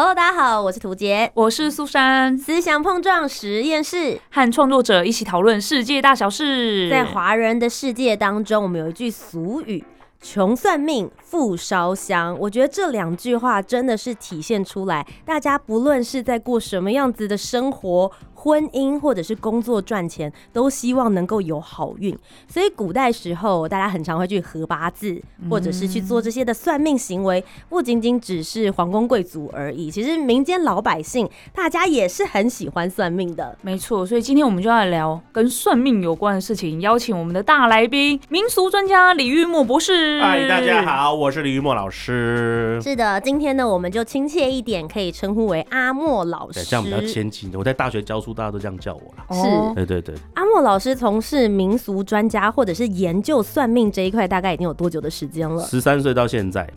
Hello，大家好，我是涂杰，我是苏珊，思想碰撞实验室。和创作者一起讨论世界大小事。在华人的世界当中，我们有一句俗语。穷算命，富烧香。我觉得这两句话真的是体现出来，大家不论是在过什么样子的生活、婚姻或者是工作赚钱，都希望能够有好运。所以古代时候，大家很常会去合八字，或者是去做这些的算命行为，不仅仅只是皇宫贵族而已。其实民间老百姓，大家也是很喜欢算命的。没错，所以今天我们就要来聊跟算命有关的事情，邀请我们的大来宾，民俗专家李玉墨博士。嗨，大家好，我是李玉墨老师。是的，今天呢，我们就亲切一点，可以称呼为阿莫老师。对，这样比较亲近的。我在大学教书，大家都这样叫我了。是对对对，阿莫老师从事民俗专家或者是研究算命这一块，大概已经有多久的时间了？十三岁到现在，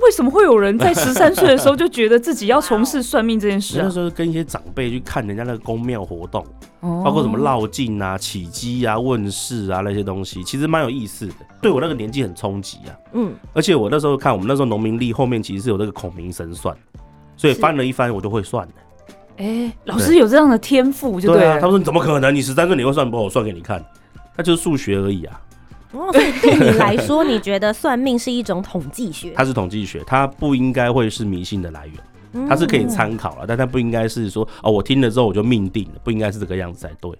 为什么会有人在 十三岁的时候就觉得自己要从事算命这件事啊？那时候跟一些长辈去看人家那个宫庙活动，哦包括什么绕境啊、起机啊、问世啊那些东西，其实蛮有意思的。对我那个年纪很冲击啊。嗯，而且我那时候看，我们那时候农民历后面其实是有那个孔明神算，所以翻了一翻，我就会算了。哎、老师有这样的天赋，就对啊，了。他说你怎么可能？你十三岁你会算不？我算给你看，那就是数学而已啊。哦，所以 对你来说，你觉得算命是一种统计学？它是统计学，它不应该会是迷信的来源。嗯它是可以参考了，但它不应该是说哦，我听了之后我就命定了，不应该是这个样子才对。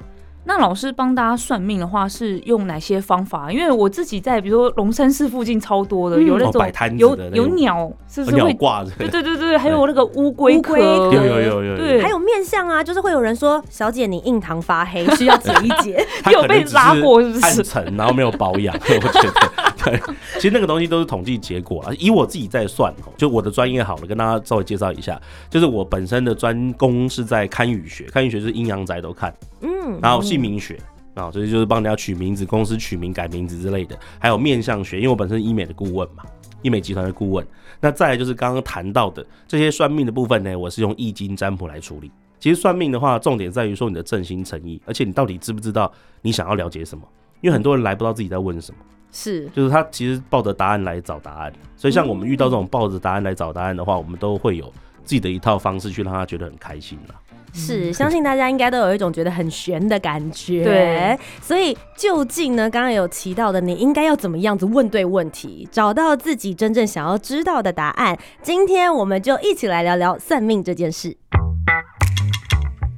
那老师帮大家算命的话，是用哪些方法？因为我自己在比如说龙山寺附近超多的，嗯有那种有有鸟，是不是鸟会？挂着，对对对对，还有那个乌龟壳，乌龟有有有有对，还有面相啊，就是会有人说，小姐你印堂发黑，需要解一解。它有被拉过是不是暗沉，然后没有保养，我觉得。对，其实那个东西都是统计结果啊。以我自己在算哦，就我的专业好了，跟大家稍微介绍一下，就是我本身的专攻是在堪舆学，堪舆学是阴阳宅都看，嗯，然后姓名学。啊，所以就是帮人家取名字、公司取名、改名字之类的，还有面相学，因为我本身是医美的顾问嘛，医美集团的顾问。那再来就是刚刚谈到的这些算命的部分呢，我是用易经占卜来处理。其实算命的话，重点在于说你的正心诚意，而且你到底知不知道你想要了解什么？因为很多人来不知道自己在问什么，是就是他其实抱着答案来找答案。所以像我们遇到这种抱着答案来找答案的话，我们都会有自己的一套方式去让他觉得很开心啦。是，相信大家应该都有一种觉得很悬的感觉。对，所以究竟呢，刚刚有提到的，你应该要怎么样子问对问题，找到自己真正想要知道的答案。今天我们就一起来聊聊算命这件事。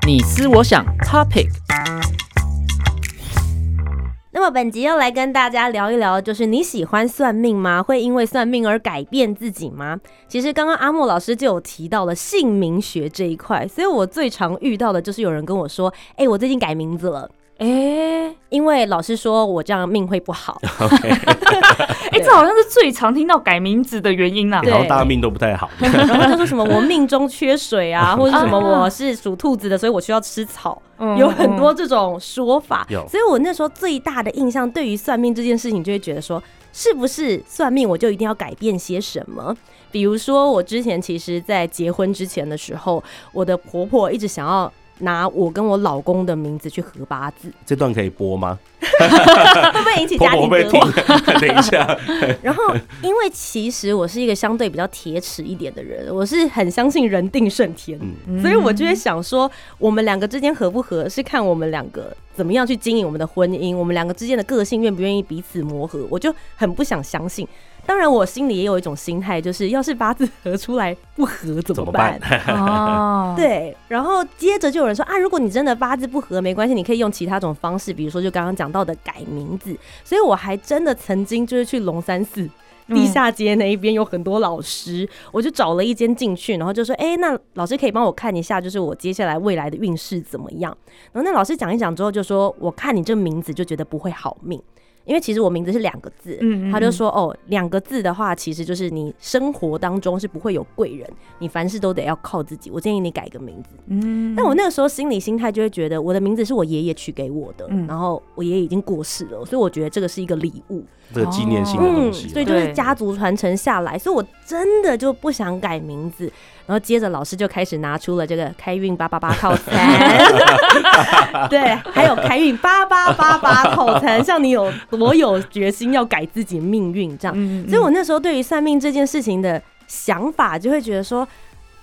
你思我想，Topic 那么本集要来跟大家聊一聊，就是你喜欢算命吗？会因为算命而改变自己吗？其实刚刚阿莫老师就有提到了姓名学这一块，所以我最常遇到的就是有人跟我说：“哎、我最近改名字了。”哎因为老师说我这样命会不好，哎，这好像是最常听到改名字的原因啦。对然后大家命都不太好，然后就说什么我命中缺水啊，或者是什么啊我是属兔子的，所以我需要吃草，嗯有很多这种说法。有所以我那时候最大的印象，对于算命这件事情，就会觉得说，是不是算命我就一定要改变些什么？比如说，我之前其实，在结婚之前的时候，我的婆婆一直想要拿我跟我老公的名字去合八字，这段可以播吗？会不会引起家庭 革听命？？等一下，然后，因为其实我是一个相对比较铁齿一点的人，我是很相信人定胜天，嗯，所以我就会想说，我们两个之间合不合，是看我们两个怎么样去经营我们的婚姻，我们两个之间的个性愿不愿意彼此磨合，我就很不想相信。当然，我心里也有一种心态，就是要是八字合出来不合怎么办办？？哦，对，然后接着就有人说啊，如果你真的八字不合，没关系，你可以用其他种方式，比如说就刚刚讲到的改名字。所以我还真的曾经就是去龙山寺嗯地下街那一边有很多老师，我就找了一间进去，然后就说，哎、那老师可以帮我看一下，就是我接下来未来的运势怎么样？然后那老师讲一讲之后就说，我看你这名字就觉得不会好命。因为其实我名字是两个字，嗯嗯他就说哦，两个字的话，其实就是你生活当中是不会有贵人，你凡事都得要靠自己。我建议你改个名字。嗯，但我那个时候心理心态就会觉得，我的名字是我爷爷取给我的，嗯然后我爷爷已经过世了，所以我觉得这个是一个礼物。这个纪念性的东西。嗯所以就是家族传承下来，所以我真的就不想改名字。然后接着老师就开始拿出了这个开运八八八套餐，对，还有开运八八八八套餐，像你有多有决心要改自己命运这样。嗯，所以我那时候对于算命这件事情的想法，就会觉得说。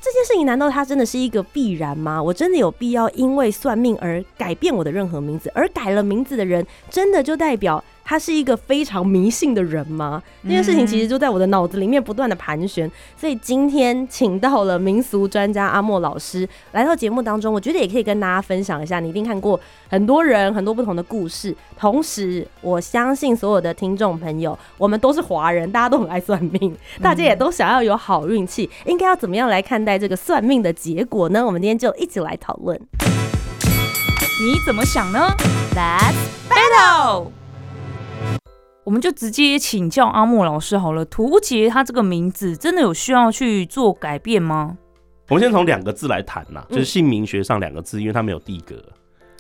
这件事情难道它真的是一个必然吗？我真的有必要因为算命而改变我的任何名字？而改了名字的人，真的就代表他是一个非常迷信的人吗？这件事情其实就在我的脑子里面不断的盘旋。所以今天请到了民俗专家阿莫老师来到节目当中，我觉得也可以跟大家分享一下。你一定看过很多人很多不同的故事，同时我相信所有的听众朋友，我们都是华人，大家都很爱算命，大家也都想要有好运气，应该要怎么样来看待这个算命的结果呢？我们今天就一起来讨论。你怎么想呢 Let's？Battle。我们就直接请教阿莫老师好了。图杰他这个名字真的有需要去做改变吗？我们先从两个字来谈呐，嗯就是姓名学上两个字，因为它没有地格，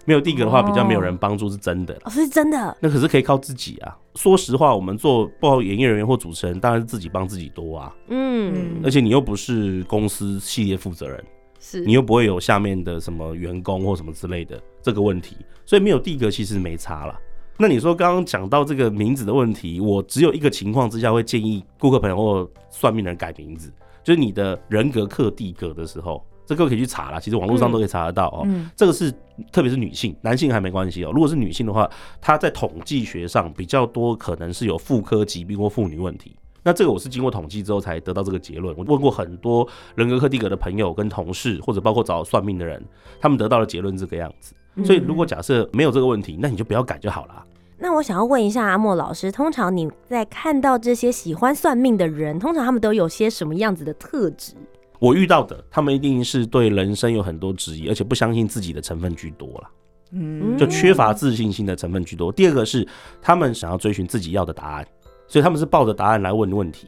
没有地格的话，比较没有人帮助，是真的啦。哦，是真的，那可是可以靠自己啊。说实话，我们做不好演艺人员或主持人，当然是自己帮自己多啊。嗯，而且你又不是公司系列负责人，是你又不会有下面的什么员工或什么之类的这个问题，所以没有地格其实没差啦。那你说刚刚讲到这个名字的问题，我只有一个情况之下会建议顾客朋友或算命人改名字，就是你的人格克地格的时候，这个可以去查啦，其实网络上都可以查得到哦。嗯这个是特别是女性，男性还没关系哦。如果是女性的话，她在统计学上比较多可能是有妇科疾病或妇女问题。那这个我是经过统计之后才得到这个结论。我问过很多人格克地格的朋友跟同事，或者包括找算命的人，他们得到的结论这个样子。所以如果假设没有这个问题，那你就不要改就好啦。那我想要问一下阿莫老师，通常你在看到这些喜欢算命的人，通常他们都有些什么样子的特质？我遇到的，他们一定是对人生有很多质疑，而且不相信自己的成分居多啦。嗯就缺乏自信心的成分居多。第二个是他们想要追寻自己要的答案，所以他们是抱着答案来问问题，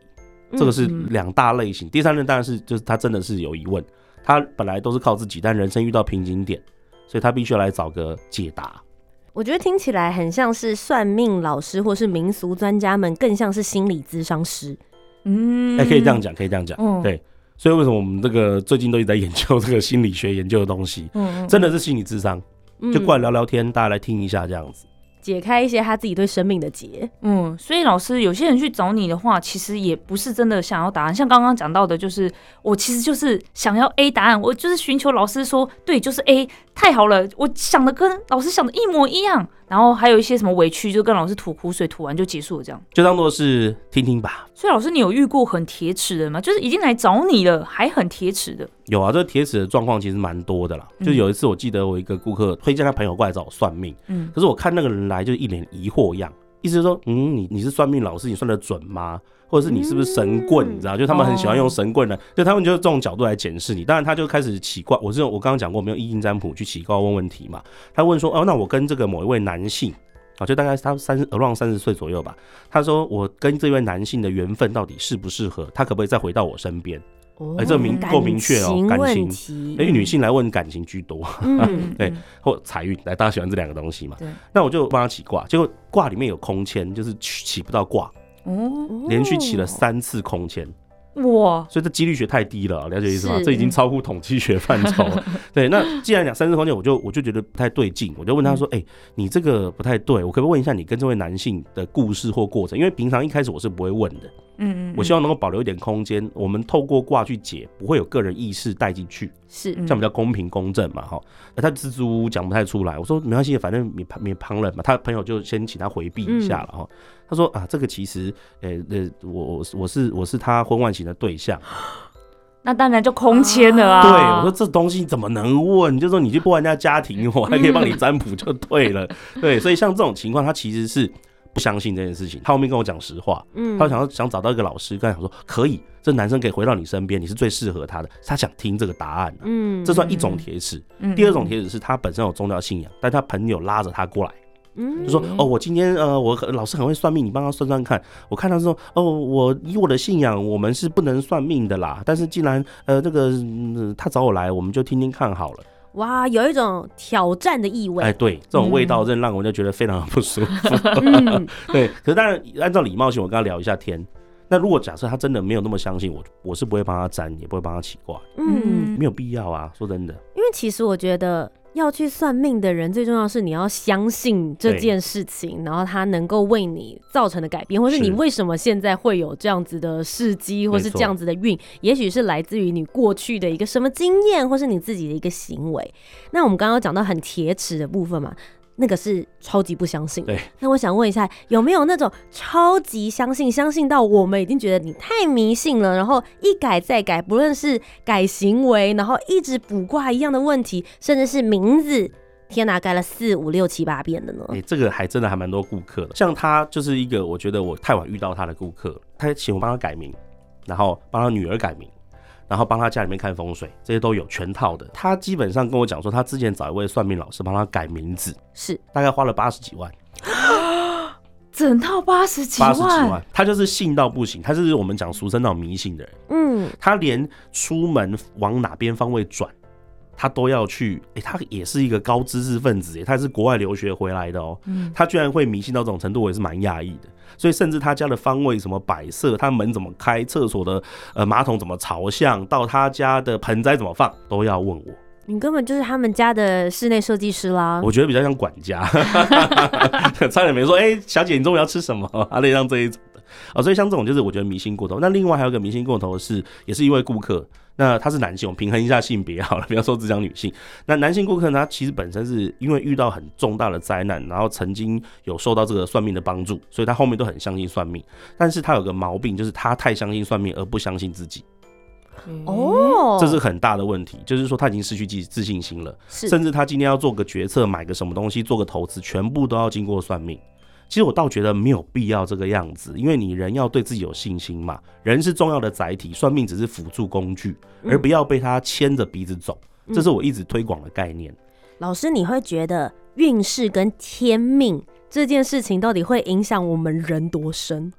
这个是嗯两大类型。第三类当然是就是他真的是有疑问，他本来都是靠自己，但人生遇到瓶颈点，所以他必须要来找个解答。我觉得听起来很像是算命老师或是民俗专家们，更像是心理咨商师。嗯哎、可以这样讲，可以这样讲，嗯对。所以为什么我们这个最近都一直在研究这个心理学研究的东西，嗯真的是心理智商，嗯就过来聊聊天，大家来听一下这样子。解开一些他自己对生命的结。嗯，所以老师，有些人去找你的话，其实也不是真的想要答案。像刚刚讲到的，就是我其实就是想要 A 答案，我就是寻求老师说对，就是 A，太好了，我想的跟老师想的一模一样。然后还有一些什么委屈，就跟老师吐苦水，吐完就结束了这样。就当做是听听吧。所以老师，你有遇过很铁齿的吗？就是已经来找你了，还很铁齿的。有啊，这个铁齿的状况其实蛮多的啦。嗯就有一次，我记得我一个顾客推荐他朋友过来找我算命，嗯可是我看那个人来就一脸疑惑样，意思是说，嗯，你你是算命老师，你算得准吗？或者是你是不是神棍？嗯你知道，就他们很喜欢用哦神棍的，就他们就这种角度来检视你。当然，他就开始奇怪，我是用我刚刚讲过，我们用易经占卜去奇怪问问题嘛。他问说，哦，那我跟这个某一位男性。啊，就大概他三十 around 三十岁左右吧。他说：“我跟这位男性的缘分到底适不适合？他可不可以再回到我身边？哦哎这明够明确哦感情。哎因为女性来问感情居多，嗯，对或财运，来大家喜欢这两个东西嘛。对。那我就帮他起卦，结果卦里面有空签，就是起起不到卦，哦，连续起了三次空签，哇，所以这几率学太低了，了解意思吗？是这已经超乎统计学范畴了。对，那既然讲三次空间，我就我就觉得不太对劲，我就问他说：“哎、你这个不太对，我可不可以问一下你跟这位男性的故事或过程？因为平常一开始我是不会问的，嗯嗯，我希望能够保留一点空间，我们透过卦去解，不会有个人意识带进去，是嗯这样比较公平公正嘛，哈。那他蜘蛛讲不太出来，我说没关系，反正免旁你旁人嘛，他朋友就先请他回避一下了哈。他说啊，这个其实，呃呃，我我我是我是他婚外情的对象，那当然就空签了啊对啊。我说这东西怎么能问？就说你去破人家家庭，我还可以帮你占卜就对了，对，所以像这种情况，他其实是不相信这件事情，他后面跟我讲实话，嗯他想要想找到一个老师，跟他讲说可以，这男生可以回到你身边，你是最适合他的，他想听这个答案、啊。嗯这算一种铁齿。嗯第二种铁齿是他本身有宗教信仰，但他朋友拉着他过来，嗯就说哦，我今天呃，我老师很会算命，你帮他算算看。我看他说哦，我以我的信仰，我们是不能算命的啦。但是既然呃这个、嗯他找我来，我们就听听看好了。哇，有一种挑战的意味。哎，对，这种味道真的让我就觉得非常的不舒服。嗯，对，可是当然按照礼貌性，我跟他聊一下天。那如果假设他真的没有那么相信我，我是不会帮他占，也不会帮他起卦，嗯，没有必要啊。说真的，因为其实我觉得要去算命的人，最重要是你要相信这件事情，然后他能够为你造成的改变，或是是你为什么现在会有这样子的事迹，或是这样子的运，也许是来自于你过去的一个什么经验，或是你自己的一个行为。那我们刚刚讲到很铁齿的部分嘛。那个是超级不相信对。那我想问一下，有没有那种超级相信，相信到我们已经觉得你太迷信了，然后一改再改，不论是改行为，然后一直卜卦一样的问题，甚至是名字，天哪，改了四五六七八遍的呢？哎、这个还真的还蛮多顾客的。像他就是一个我觉得我太晚遇到他的顾客，他请我帮他改名，然后帮他女儿改名。然后帮他家里面看风水，这些都有全套的。他基本上跟我讲说，他之前找一位算命老师帮他改名字，是。大概花了八十几万。整套八十几八十几万，万，他就是信到不行，他就是我们讲俗称那种迷信的人，嗯，他连出门往哪边方位转，他都要去。诶、他也是一个高知识分子，诶，他是国外留学回来的哦、嗯他居然会迷信到这种程度，我也是蛮讶异的。所以甚至他家的方位什么摆设，他门怎么开，厕所的呃马桶怎么朝向，到他家的盆栽怎么放，都要问我。你根本就是他们家的室内设计师啦。我觉得比较像管家，差点没说，哎、小姐，你中午要吃什么？啊，类像这一种的啊、所以像这种就是我觉得迷信过头。那另外还有一个迷信过头的是，也是一位顾客，那他是男性，我们平衡一下性别好了，不要说只讲女性。那男性顾客呢，他其实本身是因为遇到很重大的灾难，然后曾经有受到这个算命的帮助，所以他后面都很相信算命。但是他有个毛病，就是他太相信算命而不相信自己，哦，这是很大的问题。就是说他已经失去自自信心了。甚至他今天要做个决策，买个什么东西，做个投资，全部都要经过算命。其实我倒觉得没有必要这个样子，因为你人要对自己有信心嘛。人是重要的载体，算命只是辅助工具，而不要被他牵着鼻子走。这是我一直推广的概念。老师，你会觉得运势跟天命这件事情到底会影响我们人多深？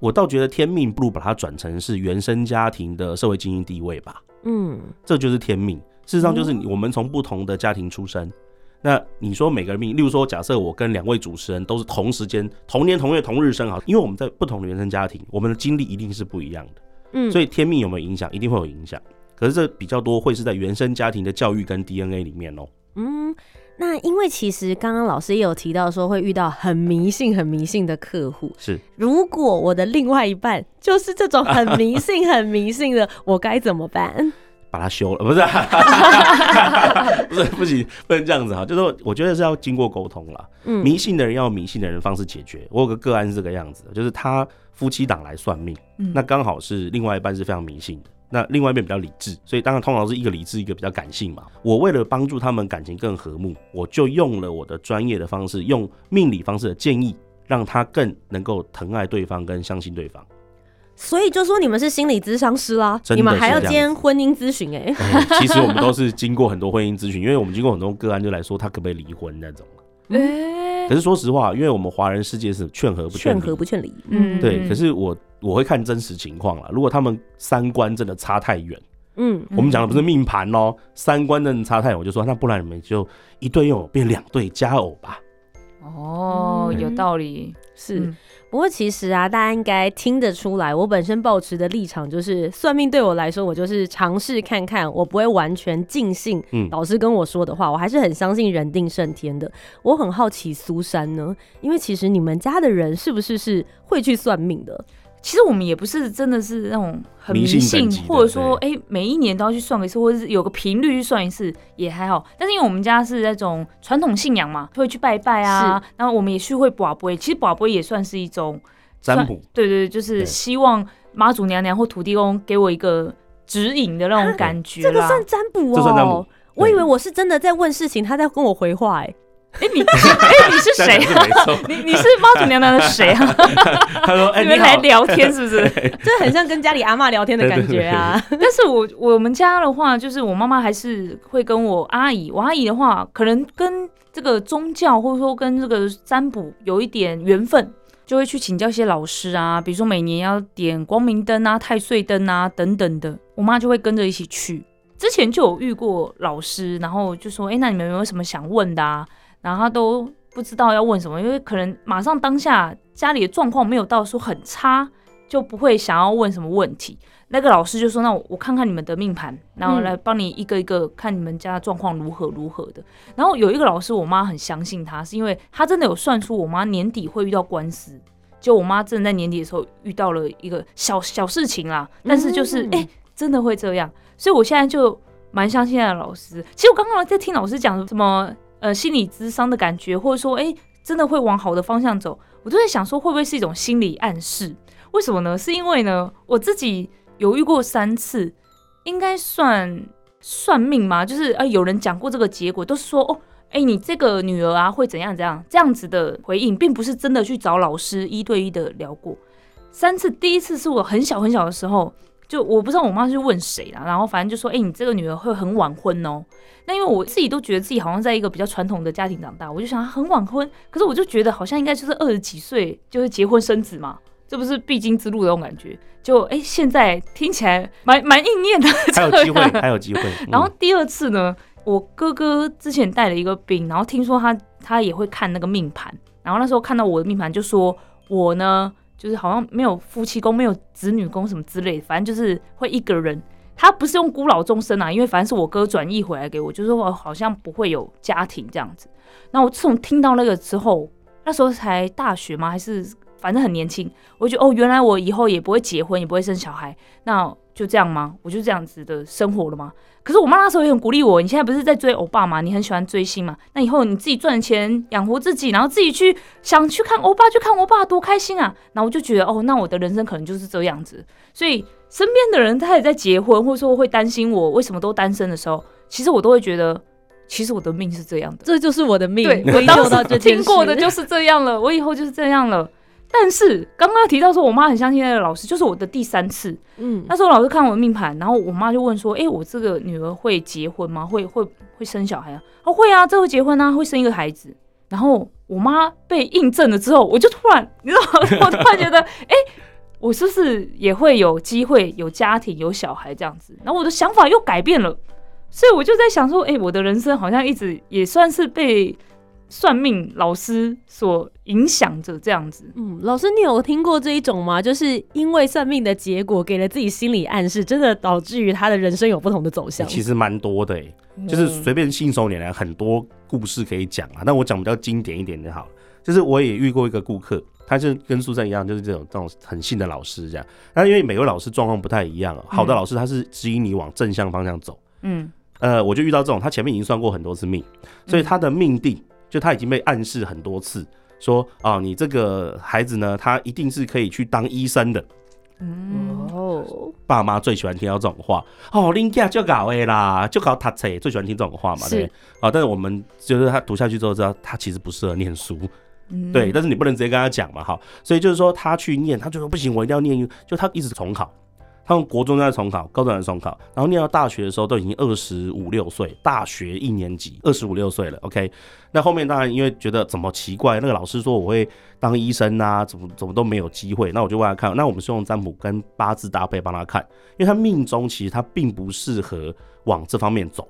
我倒觉得天命不如把它转成是原生家庭的社会精英地位吧，嗯，这就是天命。事实上，就是你我们从不同的家庭出身。那你说每个人命，例如说，假设我跟两位主持人都是同时间、同年同月同日生，好，因为我们在不同的原生家庭，我们的经历一定是不一样的。嗯所以天命有没有影响？一定会有影响。可是这比较多会是在原生家庭的教育跟 DNA 里面哦、嗯，那因为其实刚刚老师也有提到说会遇到很迷信、很迷信的客户。是，如果我的另外一半就是这种很迷信、很迷信的，我该怎么办？把它修了，不是、不是，不行，不能这样子哈。就是我觉得是要经过沟通啦。嗯迷信的人要有迷信的人方式解决。我有个个案是这个样子的，就是他夫妻档来算命，嗯那刚好是另外一半是非常迷信的。那另外一边比较理智，所以当然通常是一个理智，一个比较感性嘛。我为了帮助他们感情更和睦，我就用了我的专业的方式，用命理方式的建议，让他更能够疼爱对方跟相信对方。所以就说你们是心理咨商师啦，你们还要兼婚姻咨询哎。哎其实我们都是经过很多婚姻咨询，因为我们经过很多个案，就来说他可不可以离婚那种。哎可是说实话，因为我们华人世界是劝和不劝和不劝离，嗯对。可是我我会看真实情况啦，如果他们三观真的差太远，嗯，我们讲的不是命盘哦，三观真的差太远，我就说那不然你们就一对又变两对佳偶吧。哦，嗯有道理，是。嗯不过其实啊，大家应该听得出来，我本身抱持的立场就是，算命对我来说，我就是尝试看看，我不会完全尽信嗯老师跟我说的话，我还是很相信人定胜天的。我很好奇苏珊呢，因为其实你们家的人是不是是会去算命的？其实我们也不是真的是那种很迷迷信或者说哎、每一年都要去算一次，或者是有个频率去算一次也还好。但是因为我们家是那种传统信仰嘛，会去拜拜啊，然后我们也是会卜龟，其实卜龟也算是一种占卜。对对，对就是希望妈祖娘娘或土地公给我一个指引的那种感觉啦。这个算占卜哦、这算占卜。我以为我是真的在问事情，他在跟我回话、哎，哎、你哎、你是谁这样讲是没错。你你是妈祖娘娘的谁啊？他说：“哎、你们来。聊天是不是？这很像跟家里阿妈聊天的感觉啊。但是我我们家的话，就是我妈妈还是会跟我阿姨，我阿姨的话，可能跟这个宗教或者说跟这个占卜有一点缘分，就会去请教一些老师啊，比如说每年要点光明灯啊、太岁灯啊等等的，我妈就会跟着一起去。之前就有遇过老师，然后就说：“哎、那你们有没有什么想问的啊？”然后他都不知道要问什么，因为可能马上当下家里的状况没有到说很差，就不会想要问什么问题。那个老师就说：“那我我看看你们的命盘，然后来帮你一个一个看你们家的状况如何如何的。”然后有一个老师，我妈很相信他，是因为他真的有算出我妈年底会遇到官司。就我妈真的在年底的时候遇到了一个小小事情啦，但是就是哎、真的会这样，所以我现在就蛮相信那个老师。其实我刚刚在听老师讲什么呃心理咨商的感觉，或者说哎、诶真的会往好的方向走，我都在想说会不会是一种心理暗示？为什么呢？是因为呢我自己犹豫过三次，应该算算命吗？就是呃有人讲过这个结果，都是说哦。哎、你这个女儿啊会怎样怎样？这样子的回应，并不是真的去找老师一对一的聊过。三次，第一次是我很小很小的时候，就我不知道我妈是问谁啦，然后反正就说，哎、你这个女儿会很晚婚哦。那因为我自己都觉得自己好像在一个比较传统的家庭长大，我就想啊很晚婚，可是我就觉得好像应该就是二十几岁就是结婚生子嘛，这不是必经之路的那种感觉。就哎、现在听起来蛮蛮应验的，还有机会，还有机会。嗯然后第二次呢，我哥哥之前带了一个兵，然后听说他他也会看那个命盘，然后那时候看到我的命盘，就说我呢就是好像没有夫妻宫，没有子女宫什么之类的，反正就是会一个人。他不是用孤老终生啊，因为反正是我哥转译回来给我，就是说我好像不会有家庭这样子。那我自从听到那个之后，那时候才大学吗？还是反正很年轻，我就觉得哦，原来我以后也不会结婚，也不会生小孩，那就这样吗？我就这样子的生活了吗？可是我妈那时候也很鼓励我，你现在不是在追欧巴吗？你很喜欢追星嘛？那以后你自己赚钱养活自己，然后自己去想去看欧巴，去看欧巴多开心啊！然后我就觉得哦，那我的人生可能就是这样子。所以身边的人他也在结婚，或者说会担心我为什么都单身的时候，其实我都会觉得，其实我的命是这样的。这就是我的命，对，我当时到这件听过的就是这样了，我以后就是这样了。但是刚刚提到说，我妈很相信那个老师，就是我的第三次。嗯，那时候老师看我的命盘，然后我妈就问说：“哎、我这个女儿会结婚吗？会会会生小孩啊？”哦，会啊，这会结婚啊，会生一个孩子。然后我妈被印证了之后，我就突然，你知道吗？我突然觉得，哎、我是不是也会有机会有家庭有小孩这样子？然后我的想法又改变了，所以我就在想说，哎、我的人生好像一直也算是被算命老师所影响着这样子。嗯，老师，你有听过这一种吗？就是因为算命的结果给了自己心理暗示，真的导致于他的人生有不同的走向。其实蛮多的诶，就是随便信手拈来很多故事可以讲啊。但我讲比较经典一点就好了。就是我也遇过一个顾客，他就跟苏珊一样，就是这种这种很信的老师这样。那因为每位老师状况不太一样，好的老师他是指引你往正向方向走。嗯呃，我就遇到这种，他前面已经算过很多次命，所以他的命定就他已经被暗示很多次，说啊，你这个孩子呢，他一定是可以去当医生的。嗯，哦，爸妈最喜欢听到这种话哦，林家就搞诶啦，就搞他册，最喜欢听这种话嘛，是对。啊，但是我们就是他读下去之后知道，他其实不适合念书，嗯对，但是你不能直接跟他讲嘛，哈，所以就是说他去念，他就说不行，我一定要念，就他一直重考，他们国中在重考，高中在重考，然后念到大学的时候都已经二十五六岁，大学一年级二十五六岁了，OK，那后面当然因为觉得怎么奇怪，那个老师说我会当医生啊，怎么怎么都没有机会，那我就问他看，那我们是用占卜跟八字搭配帮他看，因为他命中其实他并不适合往这方面走。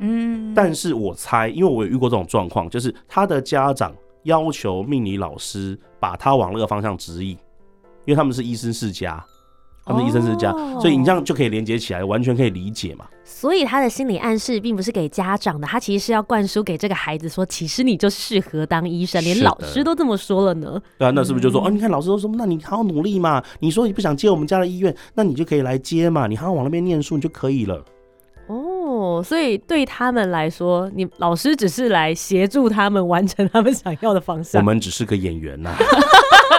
嗯，但是我猜，因为我有遇过这种状况，就是他的家长要求命理老师把他往那个方向指引，因为他们是医生世家，他们是医生是家，哦所以你这样就可以连接起来，完全可以理解嘛。所以他的心理暗示并不是给家长的，他其实是要灌输给这个孩子说，其实你就适合当医生，连老师都这么说了呢。对啊，那是不是就说、嗯哦？你看老师都说，那你好好努力嘛。你说你不想接我们家的医院，那你就可以来接嘛。你好好往那边念书，你就可以了。哦，所以对他们来说，你老师只是来协助他们完成他们想要的方向我。们只是个演员呐、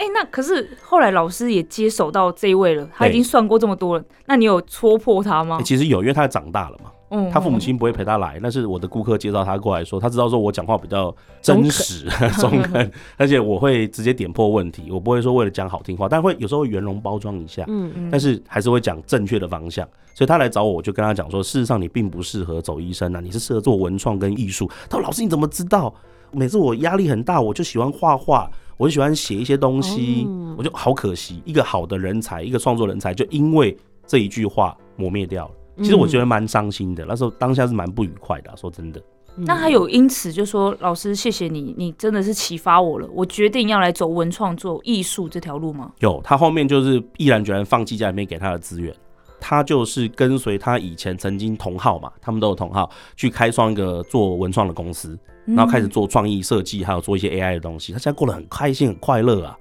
哎、那可是后来老师也接手到这一位了，他已经算过这么多了，那你有戳破他吗欸？其实有，因为他长大了嘛。嗯他父母亲不会陪他来，但是我的顾客介绍他过来说，他知道说我讲话比较真实、中 肯，而且我会直接点破问题，我不会说为了讲好听话，但会有时候圆融包装一下，嗯嗯但是还是会讲正确的方向。所以他来找我，我就跟他讲说，事实上你并不适合走医生啊，你是适合做文创跟艺术。他说老师你怎么知道？每次我压力很大，我就喜欢画画，我就喜欢写一些东西，哦我就好可惜，一个好的人才，一个创作人才，就因为这一句话磨灭掉了。其实我觉得蛮伤心的，那时候当下是蛮不愉快的啊、说真的。嗯那他有因此就说：“老师，谢谢你，你真的是启发我了，我决定要来走文创作艺术这条路吗有，他后面就是毅然决然放弃家里面给他的资源，他就是跟随他以前曾经同号嘛，他们都有同号，去开创一个做文创的公司，？”然后开始做创意设计，还有做一些 AI 的东西。他现在过得很开心、很快乐啊，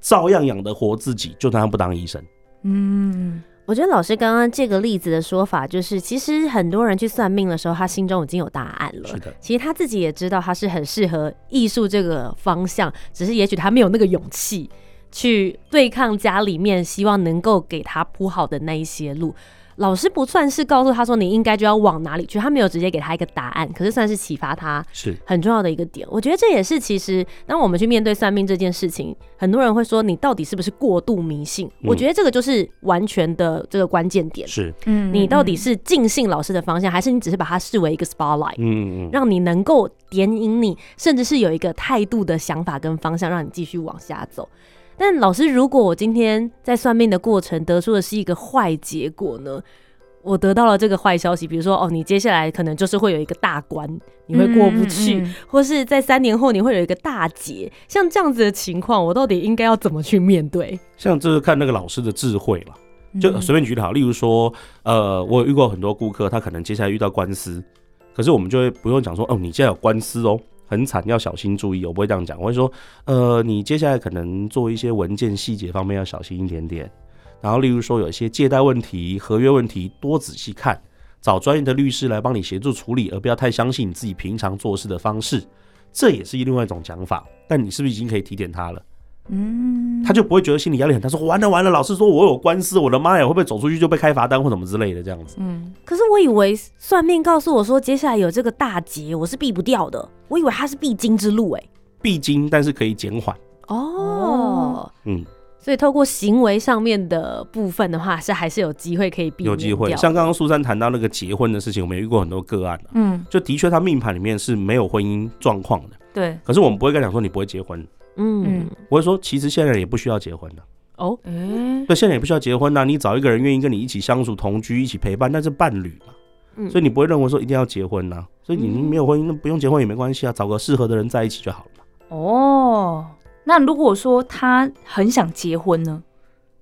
照样养得活自己，就算他不当医生。嗯，我觉得老师刚刚这个例子的说法，就是其实很多人去算命的时候，他心中已经有答案了是。的，其实他自己也知道他是很适合艺术这个方向，只是也许他没有那个勇气去对抗家里面希望能够给他铺好的那一些路。老师不算是告诉他说你应该就要往哪里去，他没有直接给他一个答案，可是算是启发他是很重要的一个点。我觉得这也是其实当我们去面对算命这件事情，很多人会说你到底是不是过度迷信？嗯我觉得这个就是完全的这个关键点。是，嗯你到底是尽信老师的方向，还是你只是把它视为一个 spotlight，嗯嗯嗯，让你能够点引你，甚至是有一个态度的想法跟方向，让你继续往下走。但老师，如果我今天在算命的过程得出的是一个坏结果呢？我得到了这个坏消息，比如说哦，你接下来可能就是会有一个大关，你会过不去，嗯嗯嗯或是在三年后你会有一个大劫，像这样子的情况，我到底应该要怎么去面对？像这是看那个老师的智慧了。就嗯随便举例好，例如说，呃，我有遇过很多顾客，他可能接下来遇到官司，可是我们就会不用讲说，哦，你现在有官司哦，很惨，要小心注意。我不会这样讲，我会说，呃，你接下来可能做一些文件细节方面要小心一点点。然后，例如说有一些借贷问题、合约问题，多仔细看，找专业的律师来帮你协助处理，而不要太相信你自己平常做事的方式。这也是另外一种讲法，但你是不是已经可以提点他了？嗯，他就不会觉得心理压力很大，说完了完了，老师说我有官司，我的妈呀，会不会走出去就被开罚单或什么之类的？这样子？嗯，可是我以为算命告诉我说，接下来有这个大劫，我是避不掉的。我以为它是必经之路、哎，必经，但是可以减缓。哦，嗯，所以透过行为上面的部分的话，是还是有机会可以避免有机会。像刚刚苏珊谈到那个结婚的事情，我们也遇过很多个案啊。嗯，就的确他命盘里面是没有婚姻状况的，对，可是我们不会跟他讲说你不会结婚，嗯嗯我会说其实现在人也不需要结婚的。哦，嗯，对，现在也不需要结婚呐、啊你找一个人愿意跟你一起相处、同居、一起陪伴，那是伴侣嘛。嗯所以你不会认为说一定要结婚呐、所以你嗯没有婚姻，那不用结婚也没关系啊，找个适合的人在一起就好了嘛。哦，那如果说他很想结婚呢？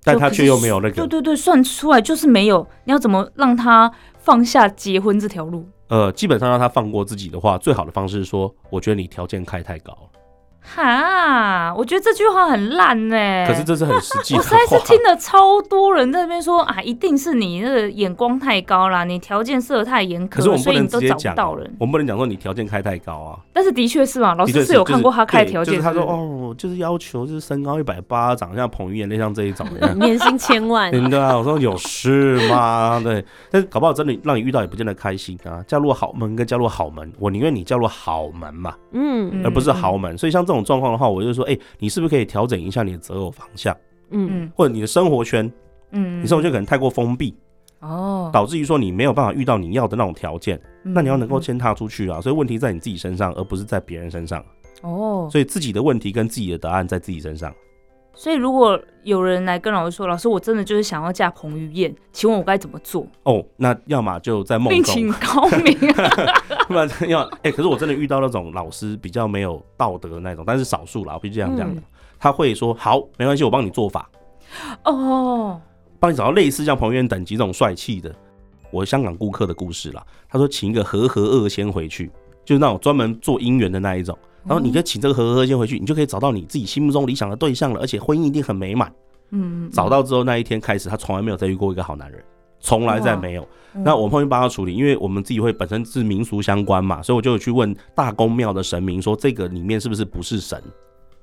但他却又没有那个，对对对，算出来就是没有。你要怎么让他放下结婚这条路？呃，基本上让他放过自己的话，最好的方式是说，我觉得你条件开太高了。哈，我觉得这句话很烂呢、可是这是很实际我实在是。听了超多人在那边说啊，一定是你那个眼光太高啦，你条件设得太严苛了，可是我们不所以你都找能直接讲不到人。我们不能讲说你条件开太高啊。但是的确是嘛，老的确师是有看过他开就是条件，对就是他说哦，就是要求就是身高一百八，长得像彭于晏，类像这一种的。年薪千万，对啊，我说有事吗？对，但是搞不好真的让你遇到也不见得开心啊。嫁入豪门跟嫁入好门，我宁愿你嫁入好门嘛，嗯嗯而不是豪门。所以像这种状况的话，我就说，哎、你是不是可以调整一下你的择偶方向，嗯嗯或者你的生活圈？嗯你生活圈可能太过封闭，哦，导致于说你没有办法遇到你要的那种条件。嗯那你要能够先踏出去啊，所以问题在你自己身上，而不是在别人身上。哦，所以自己的问题跟自己的答案在自己身上。所以如果有人来跟老师说，老师我真的就是想要嫁彭于晏，请问我该怎么做？哦，那要么就在梦另中，请高明啊！不然要哎、可是我真的遇到那种老师比较没有道德的那种，但是少数啦，我必须这样讲的。嗯他会说好，没关系，我帮你做法，哦，帮你找到类似像彭于晏等级这种帅气的。我香港顾客的故事啦，他说请一个和和二先回去，就是那种专门做姻缘的那一种。然后你可以请这个和和先回去，你就可以找到你自己心目中理想的对象了，而且婚姻一定很美满。嗯，找到之后那一天开始，他从来没有再遇过一个好男人，从来再没有。嗯那我们会帮他处理，因为我们自己会本身是民俗相关嘛，所以我就有去问大公庙的神明说，这个里面是不是不是神，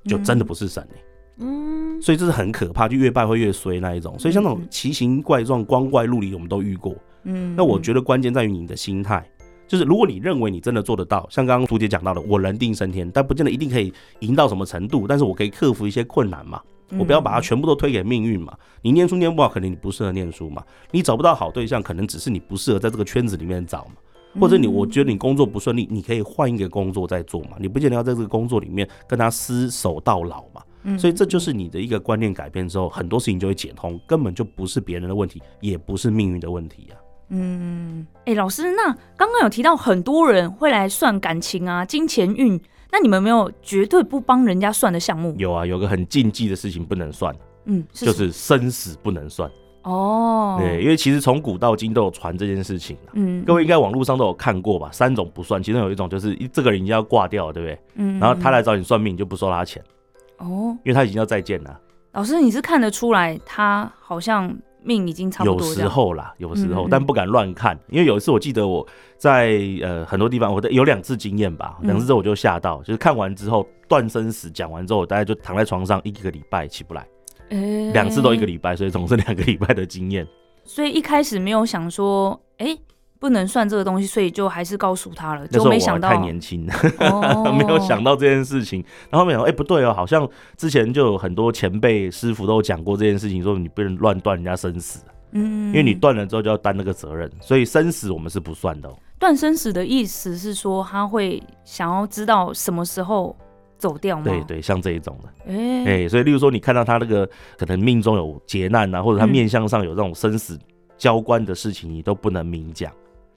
就真的不是神、欸。嗯，所以这是很可怕，就越拜会越衰那一种。所以像那种嗯奇形怪状、光怪陆离，我们都遇过。嗯，那我觉得关键在于你的心态，就是如果你认为你真的做得到，像刚刚图姐讲到的，我人定胜天，但不见得一定可以赢到什么程度，但是我可以克服一些困难嘛。我不要把它全部都推给命运嘛。你念书念不好，可能你不适合念书嘛。你找不到好对象，可能只是你不适合在这个圈子里面找嘛。或者你我觉得你工作不顺利，你可以换一个工作再做嘛。你不见得要在这个工作里面跟他厮守到老嘛。所以这就是你的一个观念改变之后，很多事情就会解通，根本就不是别人的问题，也不是命运的问题啊。嗯，哎、老师，那刚刚有提到很多人会来算感情啊、金钱运，那你们有没有绝对不帮人家算的项目？有啊，有个很禁忌的事情不能算，嗯，是就是生死不能算。哦，对，因为其实从古到今都有传这件事情啊。嗯，各位应该网络上都有看过吧？三种不算，其中有一种就是这个人已经要挂掉了，对不对？嗯，然后他来找你算命，你就不收他钱，哦，因为他已经要再见了。老师，你是看得出来他好像命已经差不多这样，时候啦，有时候，嗯嗯。但不敢乱看，因为有一次我记得我在呃很多地方，我的有两次经验吧，嗯。两次之后我就吓到，就是看完之后断生死讲完之后，我大概就躺在床上一个礼拜起不来，哎两次都一个礼拜，所以总是两个礼拜的经验。所以一开始没有想说，哎、不能算这个东西，所以就还是告诉他了，就没想到太年轻，哦没有想到这件事情。然后没想到，哎、不对哦，好像之前就有很多前辈师傅都有讲过这件事情，说你不能乱断人家生死，嗯，因为你断了之后就要担那个责任，所以生死我们是不算的、哦。断生死的意思是说他会想要知道什么时候走掉吗？对，对，像这一种的。哎、哎、所以例如说你看到他那个可能命中有劫难啊，或者他嗯面相上有这种生死交关的事情，你都不能明讲。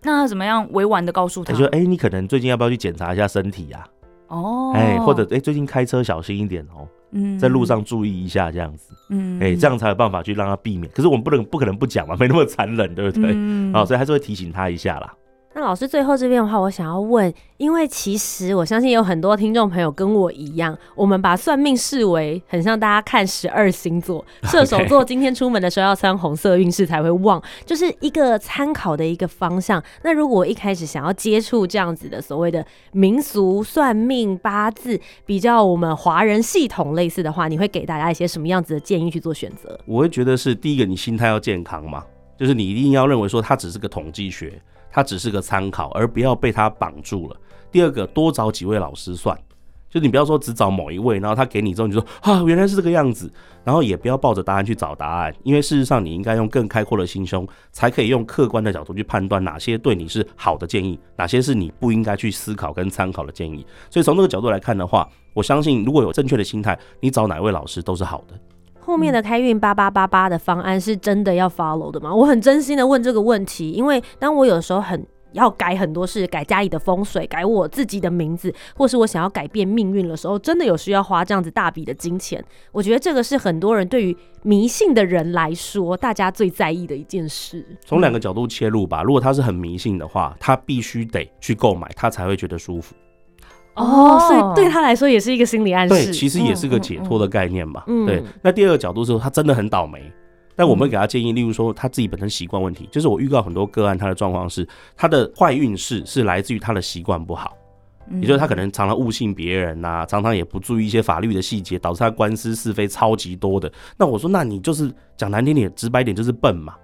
那要怎么样委婉的告诉他？他说：“哎、你可能最近要不要去检查一下身体啊？哦，哎、或者哎、最近开车小心一点哦，嗯在路，上注意一下这样子。嗯哎、这样才有办法去让他避免。可是我们不能不可能不讲嘛，没那么残忍，对不对？嗯啊、所以还是会提醒他一下啦。那老师最后这边的话，我想要问，因为其实我相信有很多听众朋友跟我一样，我们把算命视为很像大家看十二星座，射手座今天出门的时候要穿红色运势才会旺，就是一个参考的一个方向。那如果我一开始想要接触这样子的所谓的民俗算命八字，比较我们华人系统类似的话，你会给大家一些什么样子的建议去做选择？我会觉得是第一个，你心态要健康嘛，就是你一定要认为说它只是个统计学，它只是个参考，而不要被它绑住了。第二个，多找几位老师算，就你不要说只找某一位，然后他给你之后你就说啊原来是这个样子，然后也不要抱着答案去找答案，因为事实上你应该用更开阔的心胸，才可以用客观的角度去判断哪些对你是好的建议，哪些是你不应该去思考跟参考的建议。所以从这个角度来看的话，我相信如果有正确的心态，你找哪位老师都是好的。后面的开运八八八八的方案是真的要 follow 的吗？我很真心的问这个问题，因为当我有时候很要改很多事，改家里的风水，改我自己的名字，或是我想要改变命运的时候，真的有需要花这样子大笔的金钱。我觉得这个是很多人对于迷信的人来说，大家最在意的一件事。从两个角度切入吧。如果他是很迷信的话，他必须得去购买，他才会觉得舒服。哦，所以对他来说也是一个心理暗示对，示。其实也是个解脱的概念嘛。嗯对。那第二个角度是，他真的很倒霉。但我们给他建议，例如说他自己本身习惯问题，就是我预告很多个案，他的状况是他的坏运势是来自于他的习惯不好，嗯也就是他可能常常误信别人呐、常常也不注意一些法律的细节，导致他官司是非超级多的。那我说，那你就是讲难听点、直白点，就是笨嘛。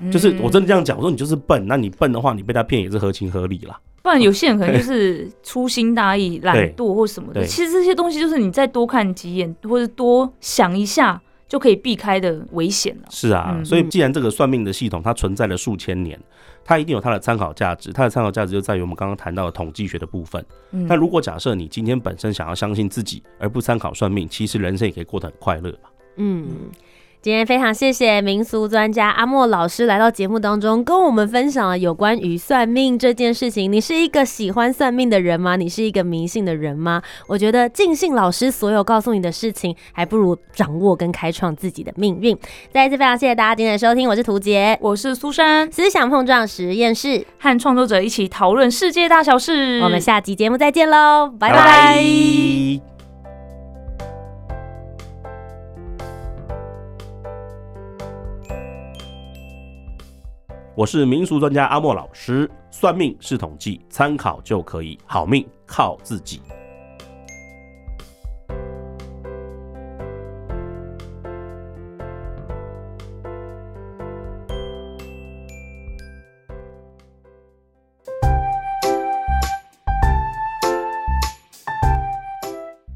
嗯就是我真的这样讲，我说你就是笨，那你笨的话，你被他骗也是合情合理啦。不然有些人可能就是粗心大意、懒惰或什么的。其实这些东西就是你再多看几眼，或者多想一下，就可以避开的危险了。是啊，嗯所以既然这个算命的系统它存在了数千年，它一定有它的参考价值。它的参考价值就在于我们刚刚谈到的统计学的部分。嗯那如果假设你今天本身想要相信自己，而不参考算命，其实人生也可以过得很快乐嘛。嗯，今天非常谢谢民俗专家阿莫老师来到节目当中，跟我们分享了有关于算命这件事情。你是一个喜欢算命的人吗？你是一个迷信的人吗？我觉得尽信老师所有告诉你的事情，还不如掌握跟开创自己的命运。再一次非常谢谢大家今天的收听，我是涂杰，我是苏珊，思想碰撞实验室，和创作者一起讨论世界大小事。我们下集节目再见喽，拜拜拜我是民俗专家阿莫老师算命是统计参考就可以好命靠自己。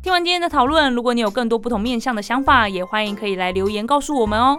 听完今天的讨论如果你有更多不同面相的想法也欢迎可以来留言告诉我们哦。